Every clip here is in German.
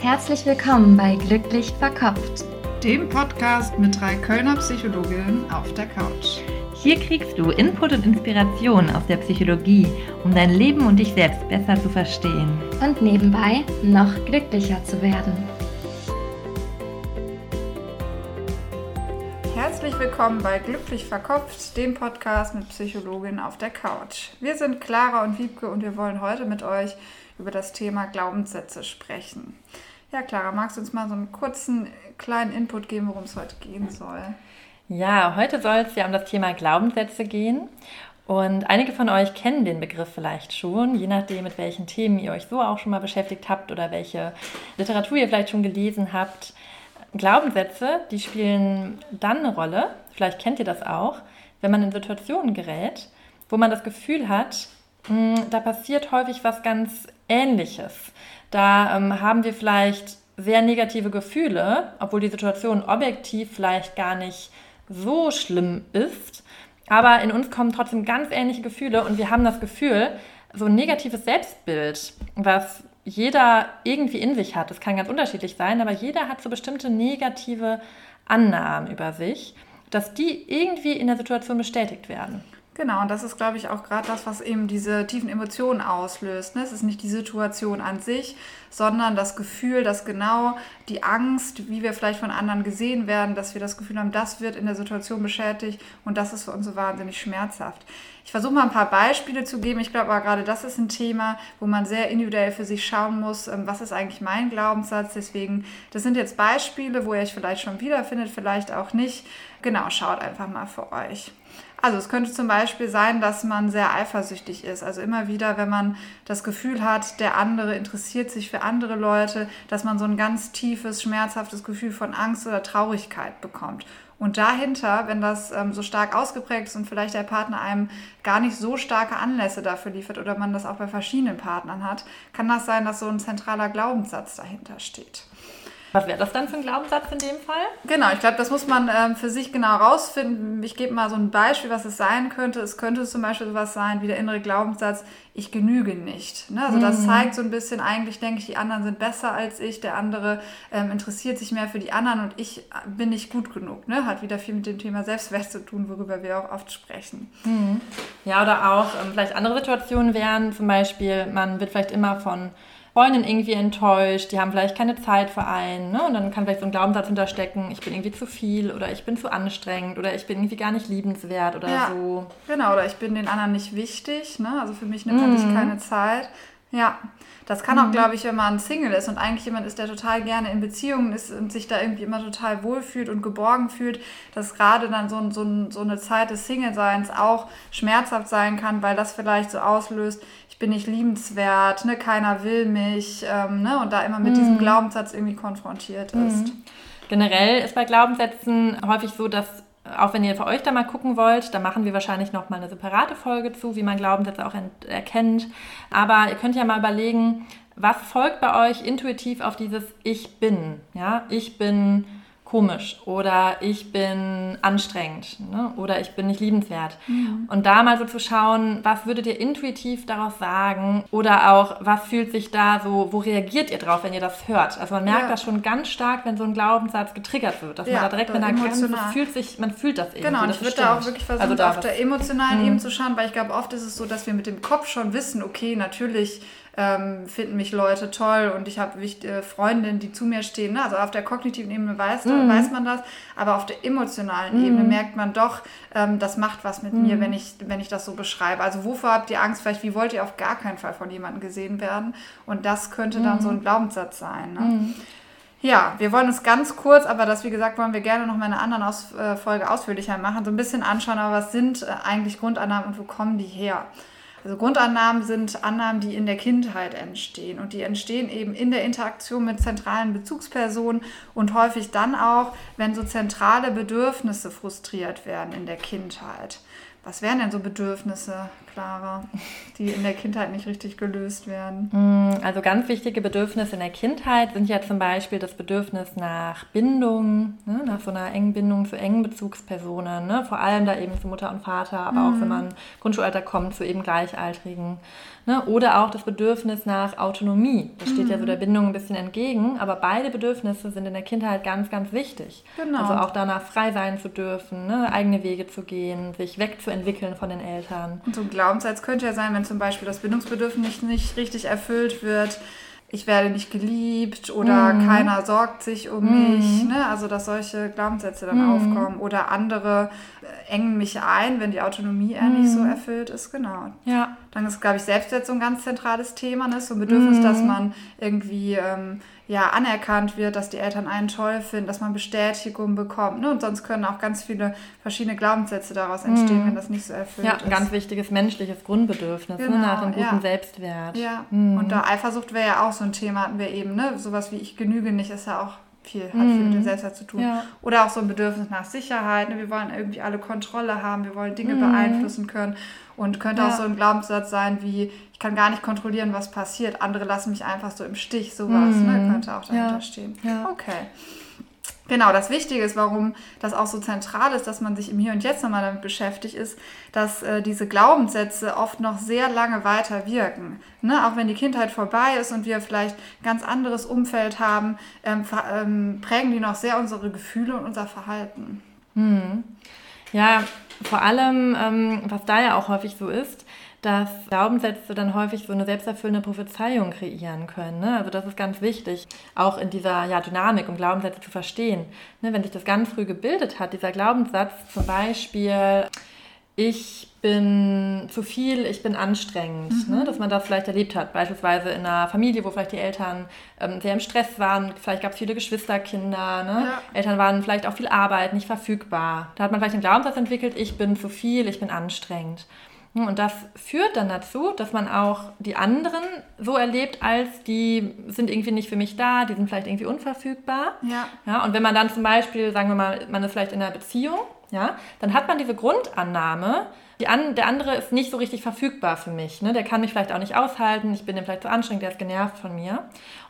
Herzlich willkommen bei Glücklich Verkopft, dem Podcast mit drei Kölner Psychologinnen auf der Couch. Hier kriegst du Input und Inspiration aus der Psychologie, um dein Leben und dich selbst besser zu verstehen. Und nebenbei noch glücklicher zu werden. Herzlich willkommen bei Glücklich Verkopft, dem Podcast mit Psychologin auf der Couch. Wir sind Clara und Wiebke und wir wollen heute mit euch über das Thema Glaubenssätze sprechen. Ja, Clara, magst du uns mal so einen kurzen, kleinen Input geben, worum es heute gehen soll? Ja, heute soll es ja um das Thema Glaubenssätze gehen. Und einige von euch kennen den Begriff vielleicht schon, je nachdem, mit welchen Themen ihr euch so auch schon mal beschäftigt habt oder welche Literatur ihr vielleicht schon gelesen habt. Glaubenssätze, die spielen dann eine Rolle, vielleicht kennt ihr das auch, wenn man in Situationen gerät, wo man das Gefühl hat, hm, da passiert häufig was ganz Ähnliches. Da ähm, haben wir vielleicht sehr negative Gefühle, obwohl die Situation objektiv vielleicht gar nicht so schlimm ist. Aber in uns kommen trotzdem ganz ähnliche Gefühle und wir haben das Gefühl, so ein negatives Selbstbild, was jeder irgendwie in sich hat. Das kann ganz unterschiedlich sein, aber jeder hat so bestimmte negative Annahmen über sich, dass die irgendwie in der Situation bestätigt werden. Genau, und das ist, glaube ich, auch gerade das, was eben diese tiefen Emotionen auslöst. Ne? Es ist nicht die Situation an sich, sondern das Gefühl, dass genau die Angst, wie wir vielleicht von anderen gesehen werden, dass wir das Gefühl haben, das wird in der Situation beschädigt und das ist für uns so wahnsinnig schmerzhaft. Ich versuche mal ein paar Beispiele zu geben. Ich glaube aber gerade das ist ein Thema, wo man sehr individuell für sich schauen muss, ähm, was ist eigentlich mein Glaubenssatz. Deswegen, das sind jetzt Beispiele, wo ihr euch vielleicht schon wiederfindet, vielleicht auch nicht. Genau, schaut einfach mal für euch. Also es könnte zum Beispiel sein, dass man sehr eifersüchtig ist. Also immer wieder, wenn man das Gefühl hat, der andere interessiert sich für andere Leute, dass man so ein ganz tiefes, schmerzhaftes Gefühl von Angst oder Traurigkeit bekommt. Und dahinter, wenn das ähm, so stark ausgeprägt ist und vielleicht der Partner einem gar nicht so starke Anlässe dafür liefert oder man das auch bei verschiedenen Partnern hat, kann das sein, dass so ein zentraler Glaubenssatz dahinter steht. Was wäre das dann für ein Glaubenssatz in dem Fall? Genau, ich glaube, das muss man ähm, für sich genau rausfinden. Ich gebe mal so ein Beispiel, was es sein könnte. Es könnte zum Beispiel sowas sein wie der innere Glaubenssatz, ich genüge nicht. Ne? Also das mhm. zeigt so ein bisschen, eigentlich denke ich, die anderen sind besser als ich, der andere ähm, interessiert sich mehr für die anderen und ich bin nicht gut genug. Ne? Hat wieder viel mit dem Thema Selbstwert zu tun, worüber wir auch oft sprechen. Mhm. Ja, oder auch ähm, vielleicht andere Situationen wären, zum Beispiel, man wird vielleicht immer von Freundin irgendwie enttäuscht, die haben vielleicht keine Zeit für einen. Ne? Und dann kann vielleicht so ein Glaubenssatz hinterstecken, ich bin irgendwie zu viel oder ich bin zu anstrengend oder ich bin irgendwie gar nicht liebenswert oder ja, so. Genau, oder ich bin den anderen nicht wichtig. Ne? Also für mich nimmt man mhm. sich keine Zeit. Ja, das kann auch, mhm. glaube ich, wenn man Single ist und eigentlich jemand ist, der total gerne in Beziehungen ist und sich da irgendwie immer total wohlfühlt und geborgen fühlt, dass gerade dann so, so, so eine Zeit des Single-Seins auch schmerzhaft sein kann, weil das vielleicht so auslöst, ich bin nicht liebenswert, ne, keiner will mich ähm, ne, und da immer mit mhm. diesem Glaubenssatz irgendwie konfrontiert mhm. ist. Generell ist bei Glaubenssätzen häufig so, dass auch wenn ihr für euch da mal gucken wollt, da machen wir wahrscheinlich noch mal eine separate Folge zu, wie man Glaubenssätze auch erkennt. Aber ihr könnt ja mal überlegen, was folgt bei euch intuitiv auf dieses Ich bin? Ja, ich bin komisch oder ich bin anstrengend ne? oder ich bin nicht liebenswert. Mhm. Und da mal so zu schauen, was würdet ihr intuitiv daraus sagen oder auch, was fühlt sich da so, wo reagiert ihr drauf, wenn ihr das hört? Also man merkt ja. das schon ganz stark, wenn so ein Glaubenssatz getriggert wird, dass ja, man da direkt, wenn da ganz, fühlt sich, man fühlt das irgendwie. Genau, und ich würde da auch wirklich versuchen, also auf der emotionalen mhm. Ebene zu schauen, weil ich glaube, oft ist es so, dass wir mit dem Kopf schon wissen, okay, natürlich ähm, finden mich Leute toll und ich habe äh, Freundinnen, die zu mir stehen. Ne? Also auf der kognitiven Ebene weiß, mhm. weiß man das, aber auf der emotionalen mhm. Ebene merkt man doch, ähm, das macht was mit mhm. mir, wenn ich, wenn ich das so beschreibe. Also wovor habt ihr Angst? Vielleicht, wie wollt ihr auf gar keinen Fall von jemandem gesehen werden? Und das könnte dann so ein mhm. Glaubenssatz sein. Ne? Mhm. Ja, wir wollen es ganz kurz, aber das, wie gesagt, wollen wir gerne noch mal in einer anderen Aus äh, Folge ausführlicher machen, so ein bisschen anschauen, aber was sind äh, eigentlich Grundannahmen und wo kommen die her? Also Grundannahmen sind Annahmen, die in der Kindheit entstehen und die entstehen eben in der Interaktion mit zentralen Bezugspersonen und häufig dann auch, wenn so zentrale Bedürfnisse frustriert werden in der Kindheit. Was wären denn so Bedürfnisse, Clara, die in der Kindheit nicht richtig gelöst werden? Mm, also ganz wichtige Bedürfnisse in der Kindheit sind ja zum Beispiel das Bedürfnis nach Bindung, ne, nach so einer engen Bindung zu engen Bezugspersonen, ne, vor allem da eben zu Mutter und Vater, aber mhm. auch wenn man Grundschulalter kommt, zu eben Gleichaltrigen. Ne, oder auch das Bedürfnis nach Autonomie. Das steht mhm. ja so der Bindung ein bisschen entgegen, aber beide Bedürfnisse sind in der Kindheit ganz, ganz wichtig. Genau. Also auch danach frei sein zu dürfen, ne, eigene Wege zu gehen, sich wegzuentwickeln von den Eltern. Und so ein Glaubenssatz könnte ja sein, wenn zum Beispiel das Bindungsbedürfnis nicht, nicht richtig erfüllt wird, ich werde nicht geliebt oder mhm. keiner sorgt sich um mhm. mich. Ne? Also, dass solche Glaubenssätze dann mhm. aufkommen. Oder andere äh, engen mich ein, wenn die Autonomie eher nicht so mhm. erfüllt ist. Genau. Ja. Dann ist, glaube ich, Selbstwert so ein ganz zentrales Thema. Ne? So ein Bedürfnis, dass mhm. man irgendwie. Ähm, ja, anerkannt wird, dass die Eltern einen toll finden, dass man Bestätigung bekommt. Ne? Und sonst können auch ganz viele verschiedene Glaubenssätze daraus entstehen, mm. wenn das nicht so erfüllt ja, ist. Ja, ein ganz wichtiges menschliches Grundbedürfnis ne? genau, ne? nach einem guten ja. Selbstwert. Ja, mm. und da Eifersucht wäre ja auch so ein Thema, hatten wir eben. Ne? Sowas wie ich genüge nicht ist ja auch viel, hat viel mit dem mhm. Selbstwert zu tun. Ja. Oder auch so ein Bedürfnis nach Sicherheit. Ne? Wir wollen irgendwie alle Kontrolle haben, wir wollen Dinge mm. beeinflussen können. Und könnte ja. auch so ein Glaubenssatz sein wie, ich kann gar nicht kontrollieren, was passiert. Andere lassen mich einfach so im Stich, sowas. Mhm. Ne? Könnte auch dahinter ja. stehen. Okay. Genau, das Wichtige ist, warum das auch so zentral ist, dass man sich im Hier und Jetzt nochmal damit beschäftigt, ist, dass äh, diese Glaubenssätze oft noch sehr lange weiter wirken. Ne? Auch wenn die Kindheit vorbei ist und wir vielleicht ganz anderes Umfeld haben, ähm, ähm, prägen die noch sehr unsere Gefühle und unser Verhalten. Mhm. Ja, vor allem, ähm, was da ja auch häufig so ist, dass Glaubenssätze dann häufig so eine selbsterfüllende Prophezeiung kreieren können. Ne? Also das ist ganz wichtig, auch in dieser ja, Dynamik, um Glaubenssätze zu verstehen. Ne? Wenn sich das ganz früh gebildet hat, dieser Glaubenssatz zum Beispiel, ich bin zu viel, ich bin anstrengend, mhm. ne? dass man das vielleicht erlebt hat. Beispielsweise in einer Familie, wo vielleicht die Eltern ähm, sehr im Stress waren, vielleicht gab es viele Geschwisterkinder, ne? Ja. Eltern waren vielleicht auch viel Arbeit, nicht verfügbar. Da hat man vielleicht den Glaubenssatz entwickelt, ich bin zu viel, ich bin anstrengend. Und das führt dann dazu, dass man auch die anderen so erlebt, als die sind irgendwie nicht für mich da, die sind vielleicht irgendwie unverfügbar. Ja. ja und wenn man dann zum Beispiel, sagen wir mal, man ist vielleicht in einer Beziehung, ja, dann hat man diese Grundannahme, an, der andere ist nicht so richtig verfügbar für mich. Ne? Der kann mich vielleicht auch nicht aushalten, ich bin ihm vielleicht zu anstrengend, der ist genervt von mir.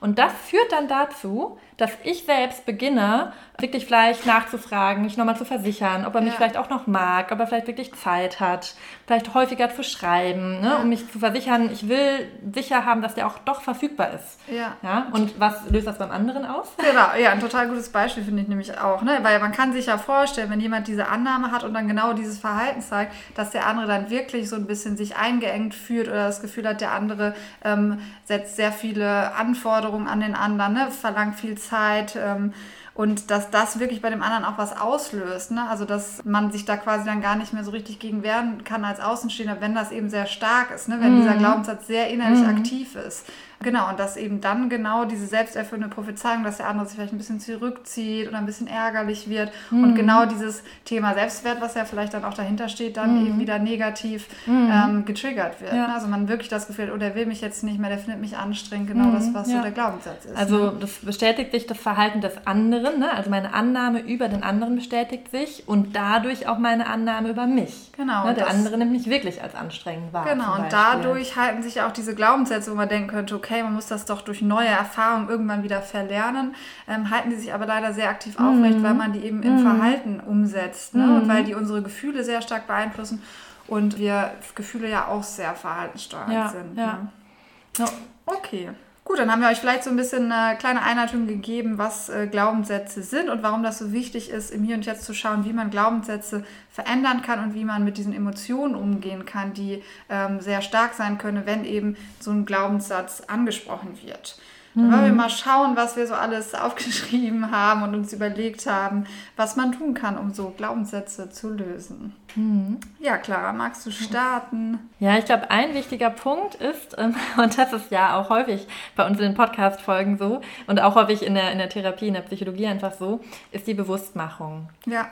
Und das führt dann dazu, dass ich selbst beginne, wirklich vielleicht nachzufragen, mich nochmal zu versichern, ob er mich vielleicht auch noch mag, ob er vielleicht wirklich Zeit hat, vielleicht häufiger zu schreiben, ne? Ja. um mich zu versichern, ich will sicher haben, dass der auch doch verfügbar ist. Ja. ja. Und was löst das beim anderen aus? Genau, ja, ein total gutes Beispiel finde ich nämlich auch, ne? weil man kann sich ja vorstellen, wenn jemand diese Annahme hat und dann genau dieses Verhalten zeigt, dass der andere dann wirklich so ein bisschen sich eingeengt fühlt oder das Gefühl hat, der andere ähm, setzt sehr viele Anforderungen an den anderen, ne? verlangt viel Zeit. Ähm, und dass das wirklich bei dem anderen auch was auslöst. Ne? Also dass man sich da quasi dann gar nicht mehr so richtig gegen wehren kann als Außenstehender, wenn das eben sehr stark ist, ne? wenn mhm. dieser Glaubenssatz sehr innerlich mhm. aktiv ist. Genau, und dass eben dann genau diese selbsterfüllende Prophezeiung, dass der andere sich vielleicht ein bisschen zurückzieht oder ein bisschen ärgerlich wird mhm. und genau dieses Thema Selbstwert, was ja vielleicht dann auch dahinter steht, dann mhm. eben wieder negativ mhm. ähm, getriggert wird. Ja. Ne? Also man wirklich das Gefühl, hat, oh, der will mich jetzt nicht mehr, der findet mich anstrengend, genau das, was ja. so der Glaubenssatz ist. Also ne? das bestätigt sich das Verhalten des anderen, ne? also meine Annahme über den anderen bestätigt sich und dadurch auch meine Annahme über mich. Genau. Ne? Der andere nimmt mich wirklich als anstrengend wahr. Genau, und dadurch halten sich auch diese Glaubenssätze, wo man denken könnte, okay, okay, man muss das doch durch neue Erfahrungen irgendwann wieder verlernen, ähm, halten die sich aber leider sehr aktiv mhm. aufrecht, weil man die eben im mhm. Verhalten umsetzt ne? und weil die unsere Gefühle sehr stark beeinflussen und wir Gefühle ja auch sehr verhaltenssteuernd ja, sind. Ja. Ne? ja. Okay. Gut, dann haben wir euch vielleicht so ein bisschen eine kleine Einleitung gegeben, was äh, Glaubenssätze sind und warum das so wichtig ist, im Hier und Jetzt zu schauen, wie man Glaubenssätze verändern kann und wie man mit diesen Emotionen umgehen kann, die ähm, sehr stark sein können, wenn eben so ein Glaubenssatz angesprochen wird. Dann wollen wir mhm. mal schauen, was wir so alles aufgeschrieben haben und uns überlegt haben, was man tun kann, um so Glaubenssätze zu lösen. Mhm. Ja, Clara, magst du starten? Ja, ich glaube, ein wichtiger Punkt ist, ähm, und das ist ja auch häufig bei uns in den Podcast-Folgen so und auch häufig in der, in der Therapie, in der Psychologie einfach so, ist die Bewusstmachung. Ja.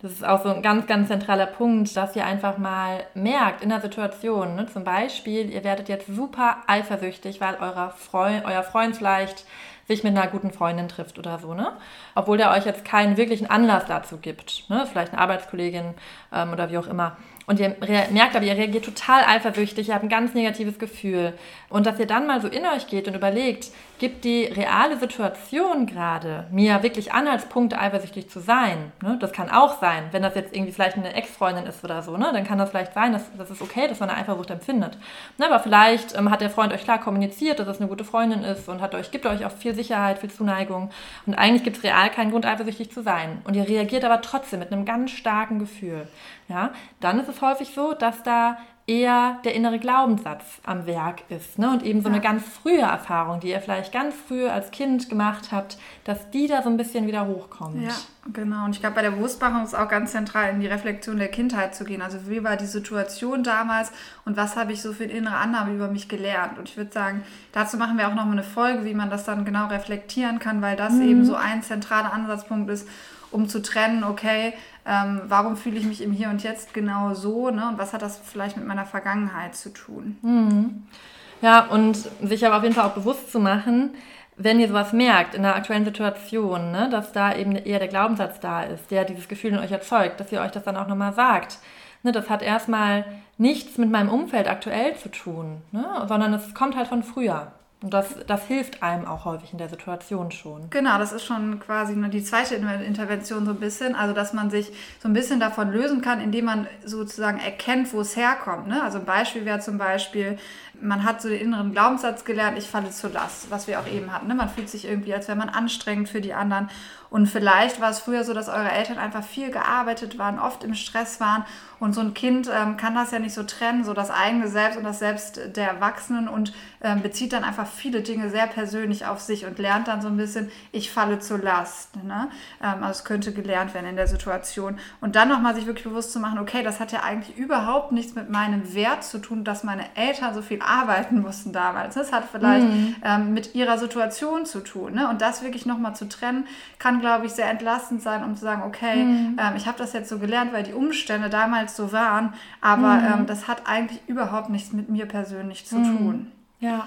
Das ist auch so ein ganz, ganz zentraler Punkt, dass ihr einfach mal merkt in der Situation, ne, zum Beispiel, ihr werdet jetzt super eifersüchtig, weil euer Freund, euer Freund vielleicht sich mit einer guten Freundin trifft oder so, ne? Obwohl der euch jetzt keinen wirklichen Anlass dazu gibt, ne? Vielleicht eine Arbeitskollegin ähm, oder wie auch immer. Und ihr merkt aber, ihr reagiert total eifersüchtig, ihr habt ein ganz negatives Gefühl. Und dass ihr dann mal so in euch geht und überlegt, gibt die reale Situation gerade mir wirklich Anhaltspunkte, eifersüchtig zu sein? Ne? Das kann auch sein, wenn das jetzt irgendwie vielleicht eine Ex-Freundin ist oder so, ne? dann kann das vielleicht sein, dass das ist okay, dass man eine Eifersucht empfindet. Ne? Aber vielleicht ähm, hat der Freund euch klar kommuniziert, dass es eine gute Freundin ist und hat euch, gibt euch auch viel Sicherheit, viel Zuneigung. Und eigentlich gibt es real keinen Grund, eifersüchtig zu sein. Und ihr reagiert aber trotzdem mit einem ganz starken Gefühl. Ja? Dann ist es häufig so, dass da eher der innere Glaubenssatz am Werk ist. Ne? Und eben so ja. eine ganz frühe Erfahrung, die ihr vielleicht ganz früh als Kind gemacht habt, dass die da so ein bisschen wieder hochkommt. Ja, genau. Und ich glaube, bei der Bewusstmachung ist auch ganz zentral, in die Reflexion der Kindheit zu gehen. Also wie war die Situation damals und was habe ich so für innere Annahme über mich gelernt? Und ich würde sagen, dazu machen wir auch noch mal eine Folge, wie man das dann genau reflektieren kann, weil das mhm. eben so ein zentraler Ansatzpunkt ist, um zu trennen, okay, ähm, warum fühle ich mich im Hier und Jetzt genau so ne? und was hat das vielleicht mit meiner Vergangenheit zu tun. Mhm. Ja, und sich aber auf jeden Fall auch bewusst zu machen, wenn ihr sowas merkt in der aktuellen Situation, ne, dass da eben eher der Glaubenssatz da ist, der dieses Gefühl in euch erzeugt, dass ihr euch das dann auch nochmal sagt. Ne, das hat erstmal nichts mit meinem Umfeld aktuell zu tun, ne, sondern es kommt halt von früher. Und das, das hilft einem auch häufig in der Situation schon. Genau, das ist schon quasi nur die zweite Intervention so ein bisschen. Also, dass man sich so ein bisschen davon lösen kann, indem man sozusagen erkennt, wo es herkommt. Ne? Also, ein Beispiel wäre zum Beispiel, man hat so den inneren Glaubenssatz gelernt, ich falle zur Last, was wir auch eben hatten. Ne? Man fühlt sich irgendwie, als wäre man anstrengend für die anderen. Und vielleicht war es früher so, dass eure Eltern einfach viel gearbeitet waren, oft im Stress waren. Und so ein Kind ähm, kann das ja nicht so trennen, so das eigene Selbst und das Selbst der Erwachsenen und ähm, bezieht dann einfach viele Dinge sehr persönlich auf sich und lernt dann so ein bisschen, ich falle zur Last. Ne? Ähm, also es könnte gelernt werden in der Situation. Und dann nochmal sich wirklich bewusst zu machen, okay, das hat ja eigentlich überhaupt nichts mit meinem Wert zu tun, dass meine Eltern so viel arbeiten mussten damals. Das hat vielleicht mhm. ähm, mit ihrer Situation zu tun. Ne? Und das wirklich nochmal zu trennen, kann, glaube ich, sehr entlastend sein, um zu sagen, okay, mhm. ähm, ich habe das jetzt so gelernt, weil die Umstände damals so waren, aber mhm. ähm, das hat eigentlich überhaupt nichts mit mir persönlich zu mhm. tun. Ja.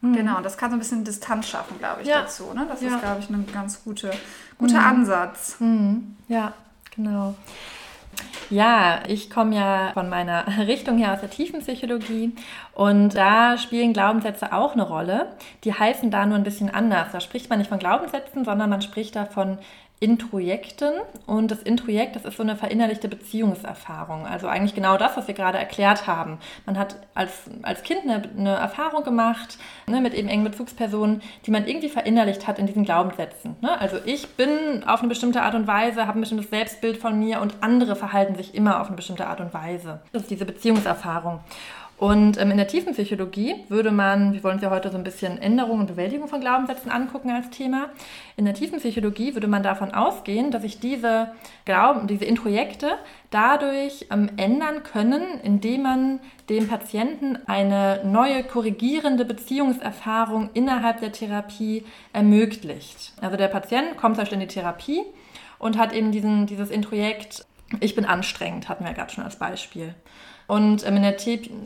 Mhm. Genau, das kann so ein bisschen Distanz schaffen, glaube ich, ja. dazu. Ne? Das ja. ist, glaube ich, ein ganz gute, guter mhm. Ansatz. Ja, genau. Ja, ich komme ja von meiner Richtung her aus der Tiefenpsychologie und da spielen Glaubenssätze auch eine Rolle. Die heißen da nur ein bisschen anders. Da spricht man nicht von Glaubenssätzen, sondern man spricht da von Introjekten. Und das Introjekt, das ist so eine verinnerlichte Beziehungserfahrung. Also eigentlich genau das, was wir gerade erklärt haben. Man hat als, als Kind eine, eine Erfahrung gemacht ne, mit eben engen Bezugspersonen, die man irgendwie verinnerlicht hat in diesen Glaubenssätzen. Ne? Also ich bin auf eine bestimmte Art und Weise, habe ein bestimmtes Selbstbild von mir und andere verhalten sich immer auf eine bestimmte Art und Weise. Das ist diese Beziehungserfahrung. Und ähm, in der tiefen Psychologie würde man, wir wollen uns ja heute so ein bisschen Änderung und Bewältigung von Glaubenssätzen angucken als Thema. In der tiefen Psychologie würde man davon ausgehen, dass sich diese Glauben, diese Introjekte dadurch ähm, ändern können, indem man dem Patienten eine neue korrigierende Beziehungserfahrung innerhalb der Therapie ermöglicht. Also der Patient kommt zum Beispiel in die Therapie und hat eben diesen, dieses Introjekt, ich bin anstrengend, hatten wir ja gerade schon als Beispiel. Und ähm, in, der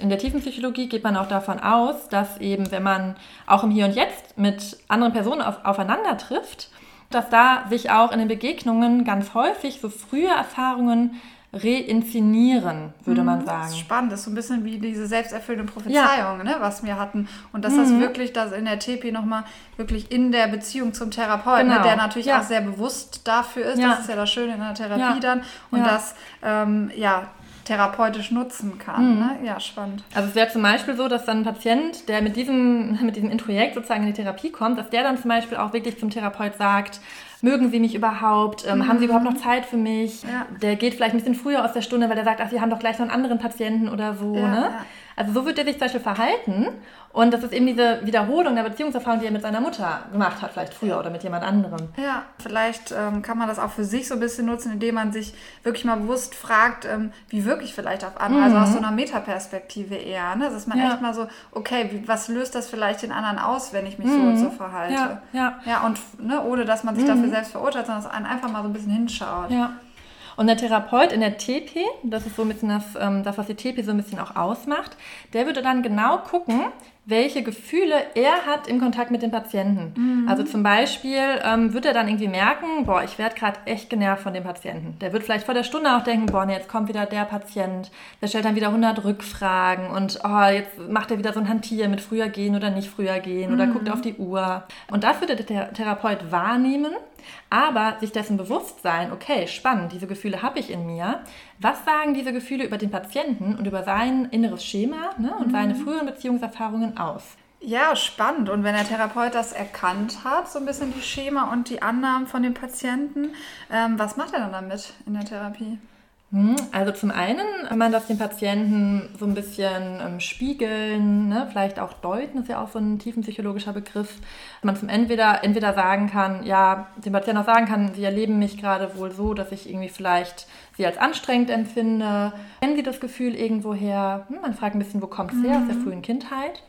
in der Tiefenpsychologie geht man auch davon aus, dass eben, wenn man auch im Hier und Jetzt mit anderen Personen auf, aufeinander trifft, dass da sich auch in den Begegnungen ganz häufig so frühe Erfahrungen reinszenieren, würde man sagen. Das ist spannend, das ist so ein bisschen wie diese selbsterfüllende Prophezeiung, ja. ne, was wir hatten. Und dass mhm. das wirklich, dass in der TP nochmal wirklich in der Beziehung zum Therapeuten, ne, genau. ne, der natürlich ja. auch sehr bewusst dafür ist, ja. das ist ja das Schöne in der Therapie dann. Und das, ähm, ja, therapeutisch nutzen kann. Mhm. Ne? Ja, spannend. Also es wäre zum Beispiel so, dass dann ein Patient, der mit diesem, mit diesem Introjekt sozusagen in die Therapie kommt, dass der dann zum Beispiel auch wirklich zum Therapeut sagt, mögen Sie mich überhaupt? Ähm, mhm. Haben Sie überhaupt noch Zeit für mich? Ja. Der geht vielleicht ein bisschen früher aus der Stunde, weil er sagt, ach, Sie haben doch gleich noch einen anderen Patienten oder so. Ja, ne? Also so wird er sich zum Beispiel verhalten. Und das ist eben diese Wiederholung der Beziehungserfahrung, die er mit seiner Mutter gemacht hat, vielleicht früher oder mit jemand anderem. Ja, vielleicht ähm, kann man das auch für sich so ein bisschen nutzen, indem man sich wirklich mal bewusst fragt, ähm, wie wirklich vielleicht auf andere, mhm. also aus so einer Metaperspektive eher. Ne? Dass man ja. echt mal so, okay, wie, was löst das vielleicht den anderen aus, wenn ich mich mhm. so und so verhalte? Ja, ja. ja und ne, ohne dass man sich mhm. dafür selbst verurteilt, sondern dass man einfach mal so ein bisschen hinschaut. Ja. Und der Therapeut in der TP, das ist so ein bisschen das, ähm, das, was die TP so ein bisschen auch ausmacht, der würde dann genau gucken, welche Gefühle er hat im Kontakt mit den Patienten. Mhm. Also zum Beispiel ähm, wird er dann irgendwie merken, boah, ich werde gerade echt genervt von dem Patienten. Der wird vielleicht vor der Stunde auch denken, boah, nee, jetzt kommt wieder der Patient, der stellt dann wieder 100 Rückfragen und oh, jetzt macht er wieder so ein Hantier mit früher gehen oder nicht früher gehen mhm. oder guckt auf die Uhr. Und das würde der Therapeut wahrnehmen aber sich dessen bewusst sein, okay, spannend, diese Gefühle habe ich in mir. Was sagen diese Gefühle über den Patienten und über sein inneres Schema ne, und mhm. seine früheren Beziehungserfahrungen aus? Ja, spannend. Und wenn der Therapeut das erkannt hat, so ein bisschen die Schema und die Annahmen von den Patienten, ähm, was macht er dann damit in der Therapie? Hm, also zum einen man das den Patienten so ein bisschen ähm, spiegeln, ne? vielleicht auch deuten, ist ja auch so ein tiefenpsychologischer Begriff. Man zum entweder, entweder sagen kann, ja, dem Patienten auch sagen kann, sie erleben mich gerade wohl so, dass ich irgendwie vielleicht sie als anstrengend empfinde. Kennen sie das Gefühl irgendwoher? Hm, man fragt ein bisschen, wo kommt es her, aus der mhm. frühen Kindheit.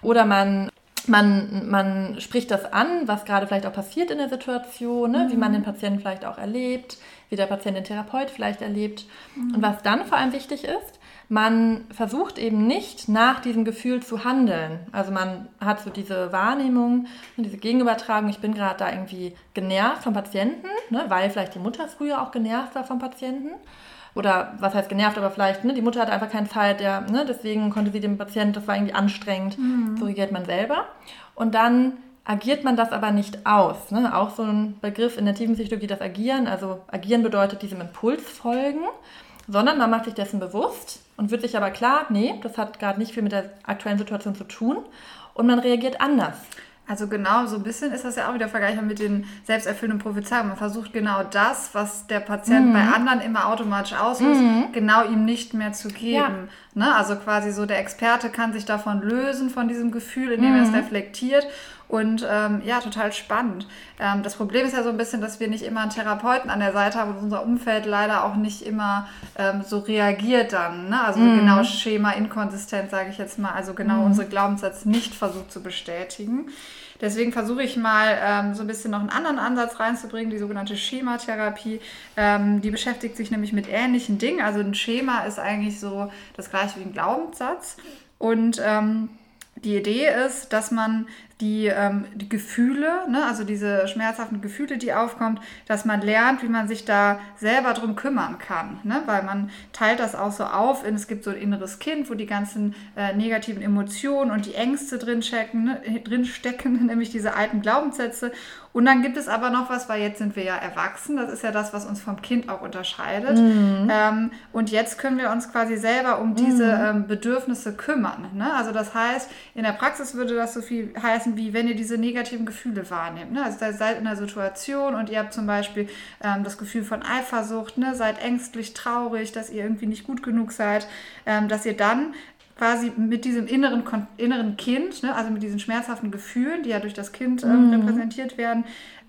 Oder man man, man spricht das an, was gerade vielleicht auch passiert in der Situation, ne? mhm. wie man den Patienten vielleicht auch erlebt, wie der Patient den Therapeut vielleicht erlebt. Mhm. Und was dann vor allem wichtig ist, man versucht eben nicht nach diesem Gefühl zu handeln. Also man hat so diese Wahrnehmung und diese Gegenübertragung, ich bin gerade da irgendwie genervt vom Patienten, ne? weil vielleicht die Mutter früher auch genervt war vom Patienten oder was heißt genervt, aber vielleicht, ne, die Mutter hatte einfach keine Zeit, der, ne, deswegen konnte sie dem Patienten, das war irgendwie anstrengend, mhm. so reagiert man selber. Und dann agiert man das aber nicht aus. Ne? Auch so ein Begriff in der tiefen Psychologie, das Agieren. Also agieren bedeutet diesem Impuls folgen, sondern man macht sich dessen bewusst und wird sich aber klar, nee, das hat gerade nicht viel mit der aktuellen Situation zu tun und man reagiert anders. Also genau, so ein bisschen ist das ja auch wieder vergleichbar mit den selbsterfüllenden Prophezeiungen. Man versucht genau das, was der Patient mhm. bei anderen immer automatisch auslöst, mhm. genau ihm nicht mehr zu geben. Ja. Ne? Also quasi so der Experte kann sich davon lösen, von diesem Gefühl, indem mhm. er es reflektiert und ähm, ja, total spannend. Ähm, das Problem ist ja so ein bisschen, dass wir nicht immer einen Therapeuten an der Seite haben und unser Umfeld leider auch nicht immer ähm, so reagiert dann. Ne? Also mm. genau Schema inkonsistent, sage ich jetzt mal. Also genau mm. unsere Glaubenssätze nicht versucht zu bestätigen. Deswegen versuche ich mal ähm, so ein bisschen noch einen anderen Ansatz reinzubringen, die sogenannte Schematherapie. Ähm, die beschäftigt sich nämlich mit ähnlichen Dingen. Also ein Schema ist eigentlich so das gleiche wie ein Glaubenssatz. Und ähm, die Idee ist, dass man die, ähm, die Gefühle, ne, also diese schmerzhaften Gefühle, die aufkommt, dass man lernt, wie man sich da selber drum kümmern kann. Ne? Weil man teilt das auch so auf in, es gibt so ein inneres Kind, wo die ganzen äh, negativen Emotionen und die Ängste drin, checken, ne, drin stecken, nämlich diese alten Glaubenssätze. Und dann gibt es aber noch was, weil jetzt sind wir ja erwachsen, das ist ja das, was uns vom Kind auch unterscheidet. Mhm. Ähm, und jetzt können wir uns quasi selber um diese mhm. ähm, Bedürfnisse kümmern. Ne? Also das heißt, in der Praxis würde das so viel heißen, wie wenn ihr diese negativen Gefühle wahrnehmt. Ne? Also seid in einer Situation und ihr habt zum Beispiel ähm, das Gefühl von Eifersucht, ne? seid ängstlich, traurig, dass ihr irgendwie nicht gut genug seid, ähm, dass ihr dann quasi mit diesem inneren, inneren Kind, ne, also mit diesen schmerzhaften Gefühlen, die ja durch das Kind ähm, mhm. repräsentiert werden,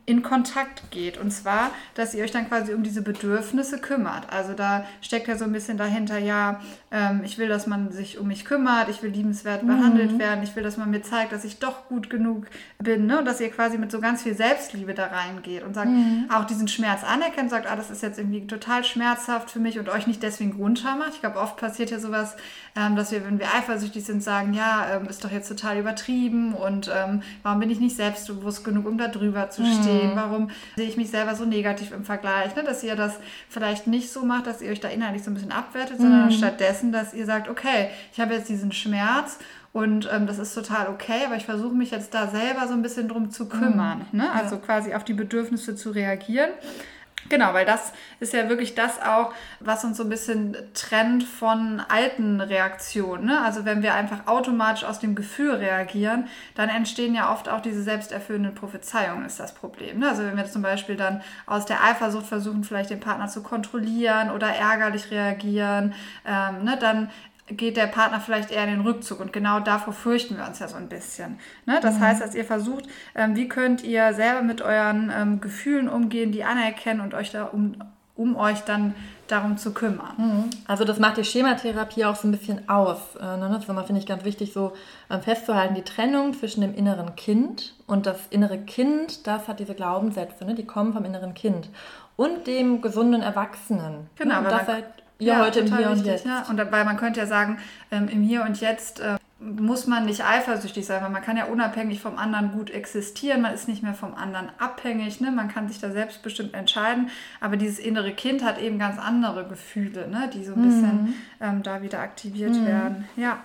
in Kontakt geht. Und zwar, dass ihr euch dann quasi um diese Bedürfnisse kümmert. Also da steckt ja so ein bisschen dahinter, ja, ähm, ich will, dass man sich um mich kümmert, ich will liebenswert mhm. behandelt werden, ich will, dass man mir zeigt, dass ich doch gut genug bin. Ne? Und dass ihr quasi mit so ganz viel Selbstliebe da reingeht und sagt, mhm. auch diesen Schmerz anerkennt, sagt, ah, das ist jetzt irgendwie total schmerzhaft für mich und euch nicht deswegen runtermacht. Ich glaube, oft passiert ja sowas, ähm, dass wir, wenn wir eifersüchtig sind, sagen, ja, ähm, ist doch jetzt total übertrieben und ähm, warum bin ich nicht selbstbewusst genug, um da drüber zu stehen? Mhm. Warum sehe ich mich selber so negativ im Vergleich? Ne? Dass ihr das vielleicht nicht so macht, dass ihr euch da inhaltlich so ein bisschen abwertet, mhm. sondern stattdessen, dass ihr sagt, okay, ich habe jetzt diesen Schmerz und ähm, das ist total okay, aber ich versuche mich jetzt da selber so ein bisschen drum zu kümmern. Mhm. Ne? Also ja. quasi auf die Bedürfnisse zu reagieren. Genau, weil das ist ja wirklich das auch, was uns so ein bisschen trennt von alten Reaktionen. Ne? Also wenn wir einfach automatisch aus dem Gefühl reagieren, dann entstehen ja oft auch diese selbsterfüllenden Prophezeiungen, ist das Problem. Ne? Also wenn wir zum Beispiel dann aus der Eifersucht versuchen, vielleicht den Partner zu kontrollieren oder ärgerlich reagieren, ähm, ne? dann geht der Partner vielleicht eher in den Rückzug. Und genau davor fürchten wir uns ja so ein bisschen. Ne? Das mhm. heißt, dass ihr versucht, ähm, wie könnt ihr selber mit euren ähm, Gefühlen umgehen, die anerkennen und euch da um, um euch dann darum zu kümmern. Mhm. Also das macht die Schematherapie auch so ein bisschen aus. Äh, ne? Das finde ich, ganz wichtig, so ähm, festzuhalten, die Trennung zwischen dem inneren Kind und das innere Kind, das hat diese Glaubenssätze, ne? die kommen vom inneren Kind und dem gesunden Erwachsenen. Genau, und das halt ja, heute im Hier und Jetzt. Ja. Und dabei, man könnte ja sagen, ähm, im Hier und Jetzt äh, muss man nicht eifersüchtig sein, weil man kann ja unabhängig vom anderen gut existieren, man ist nicht mehr vom anderen abhängig, ne? man kann sich da selbstbestimmt entscheiden, aber dieses innere Kind hat eben ganz andere Gefühle, ne? die so ein bisschen mhm. ähm, da wieder aktiviert mhm. werden. Ja.